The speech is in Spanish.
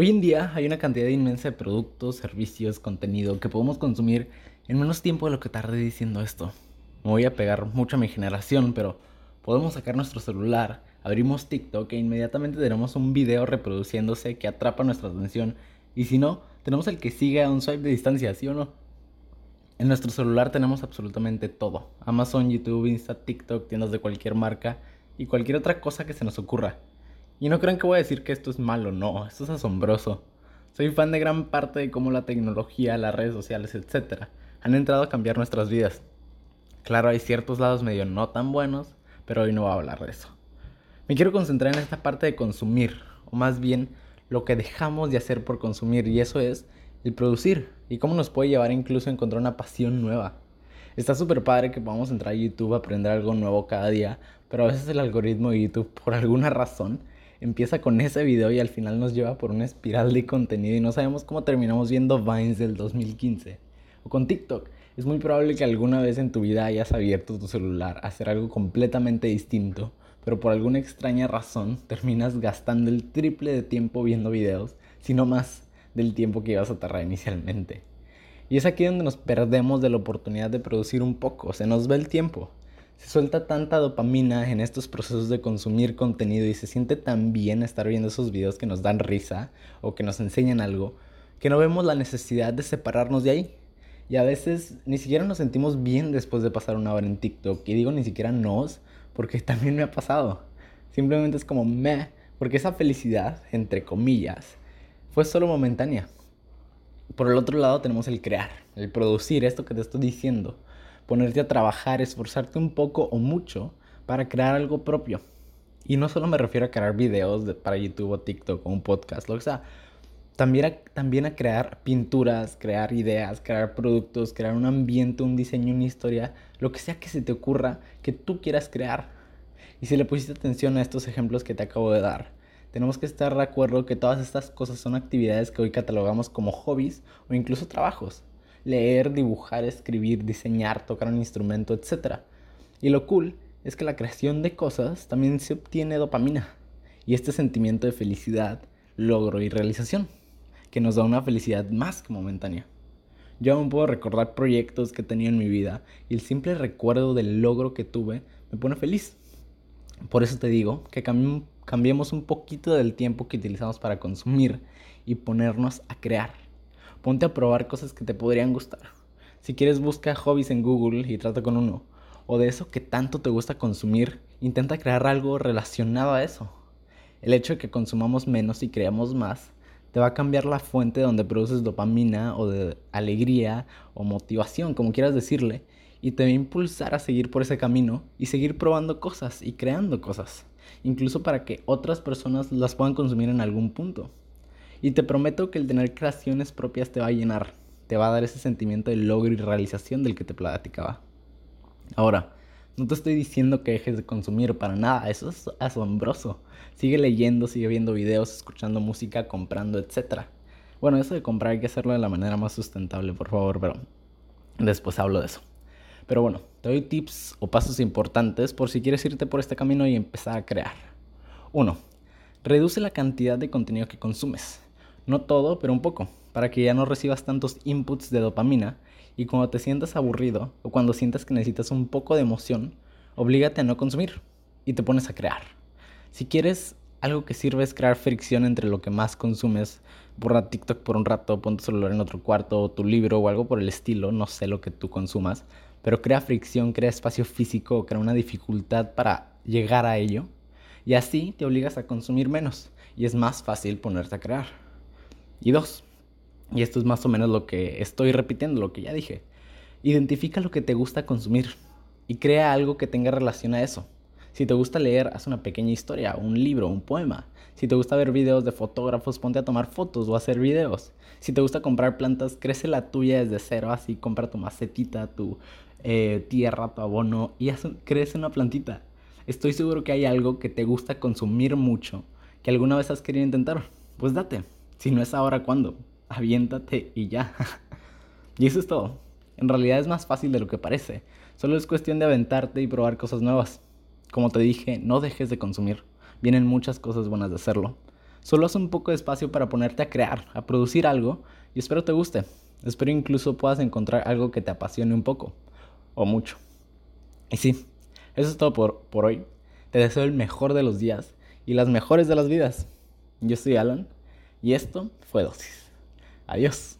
Hoy en día hay una cantidad inmensa de productos, servicios, contenido que podemos consumir en menos tiempo de lo que tardé diciendo esto. Me voy a pegar mucho a mi generación, pero podemos sacar nuestro celular, abrimos TikTok e inmediatamente tenemos un video reproduciéndose que atrapa nuestra atención y si no, tenemos el que sigue a un swipe de distancia, ¿sí o no? En nuestro celular tenemos absolutamente todo. Amazon, YouTube, Insta, TikTok, tiendas de cualquier marca y cualquier otra cosa que se nos ocurra. Y no crean que voy a decir que esto es malo, no, esto es asombroso. Soy fan de gran parte de cómo la tecnología, las redes sociales, etc. han entrado a cambiar nuestras vidas. Claro, hay ciertos lados medio no tan buenos, pero hoy no voy a hablar de eso. Me quiero concentrar en esta parte de consumir, o más bien lo que dejamos de hacer por consumir, y eso es el producir, y cómo nos puede llevar incluso a encontrar una pasión nueva. Está súper padre que podamos entrar a YouTube a aprender algo nuevo cada día, pero a veces el algoritmo de YouTube, por alguna razón, empieza con ese video y al final nos lleva por una espiral de contenido y no sabemos cómo terminamos viendo Vines del 2015. O con TikTok. Es muy probable que alguna vez en tu vida hayas abierto tu celular a hacer algo completamente distinto, pero por alguna extraña razón terminas gastando el triple de tiempo viendo videos, si no más del tiempo que ibas a tardar inicialmente. Y es aquí donde nos perdemos de la oportunidad de producir un poco, se nos ve el tiempo. Se suelta tanta dopamina en estos procesos de consumir contenido y se siente tan bien estar viendo esos videos que nos dan risa o que nos enseñan algo, que no vemos la necesidad de separarnos de ahí. Y a veces ni siquiera nos sentimos bien después de pasar una hora en TikTok. Y digo ni siquiera nos, porque también me ha pasado. Simplemente es como me, porque esa felicidad, entre comillas, fue solo momentánea. Por el otro lado tenemos el crear, el producir esto que te estoy diciendo ponerte a trabajar, esforzarte un poco o mucho para crear algo propio. Y no solo me refiero a crear videos para YouTube o TikTok o un podcast, lo que sea. También a, también a crear pinturas, crear ideas, crear productos, crear un ambiente, un diseño, una historia, lo que sea que se te ocurra que tú quieras crear. Y si le pusiste atención a estos ejemplos que te acabo de dar, tenemos que estar de acuerdo que todas estas cosas son actividades que hoy catalogamos como hobbies o incluso trabajos leer, dibujar, escribir, diseñar, tocar un instrumento, etc. Y lo cool es que la creación de cosas también se obtiene dopamina y este sentimiento de felicidad, logro y realización, que nos da una felicidad más que momentánea. Yo aún puedo recordar proyectos que tenido en mi vida y el simple recuerdo del logro que tuve me pone feliz. Por eso te digo que cambiemos un poquito del tiempo que utilizamos para consumir y ponernos a crear ponte a probar cosas que te podrían gustar. Si quieres, busca hobbies en Google y trata con uno. O de eso que tanto te gusta consumir, intenta crear algo relacionado a eso. El hecho de que consumamos menos y creamos más te va a cambiar la fuente donde produces dopamina o de alegría o motivación, como quieras decirle, y te va a impulsar a seguir por ese camino y seguir probando cosas y creando cosas, incluso para que otras personas las puedan consumir en algún punto. Y te prometo que el tener creaciones propias te va a llenar, te va a dar ese sentimiento de logro y realización del que te platicaba. Ahora, no te estoy diciendo que dejes de consumir para nada, eso es asombroso. Sigue leyendo, sigue viendo videos, escuchando música, comprando, etc. Bueno, eso de comprar hay que hacerlo de la manera más sustentable, por favor, pero después hablo de eso. Pero bueno, te doy tips o pasos importantes por si quieres irte por este camino y empezar a crear. 1. Reduce la cantidad de contenido que consumes. No todo, pero un poco, para que ya no recibas tantos inputs de dopamina y cuando te sientas aburrido o cuando sientas que necesitas un poco de emoción, oblígate a no consumir y te pones a crear. Si quieres algo que sirve es crear fricción entre lo que más consumes, borra TikTok por un rato, pon tu celular en otro cuarto, o tu libro o algo por el estilo, no sé lo que tú consumas, pero crea fricción, crea espacio físico, crea una dificultad para llegar a ello y así te obligas a consumir menos y es más fácil ponerte a crear. Y dos, y esto es más o menos lo que estoy repitiendo, lo que ya dije, identifica lo que te gusta consumir y crea algo que tenga relación a eso. Si te gusta leer, haz una pequeña historia, un libro, un poema. Si te gusta ver videos de fotógrafos, ponte a tomar fotos o hacer videos. Si te gusta comprar plantas, crece la tuya desde cero, así compra tu macetita, tu eh, tierra, tu abono y crece una plantita. Estoy seguro que hay algo que te gusta consumir mucho, que alguna vez has querido intentar. Pues date. Si no es ahora, ¿cuándo? Aviéntate y ya. y eso es todo. En realidad es más fácil de lo que parece. Solo es cuestión de aventarte y probar cosas nuevas. Como te dije, no dejes de consumir. Vienen muchas cosas buenas de hacerlo. Solo haz un poco de espacio para ponerte a crear, a producir algo y espero te guste. Espero incluso puedas encontrar algo que te apasione un poco o mucho. Y sí, eso es todo por, por hoy. Te deseo el mejor de los días y las mejores de las vidas. Yo soy Alan y esto fue Dosis. Adiós.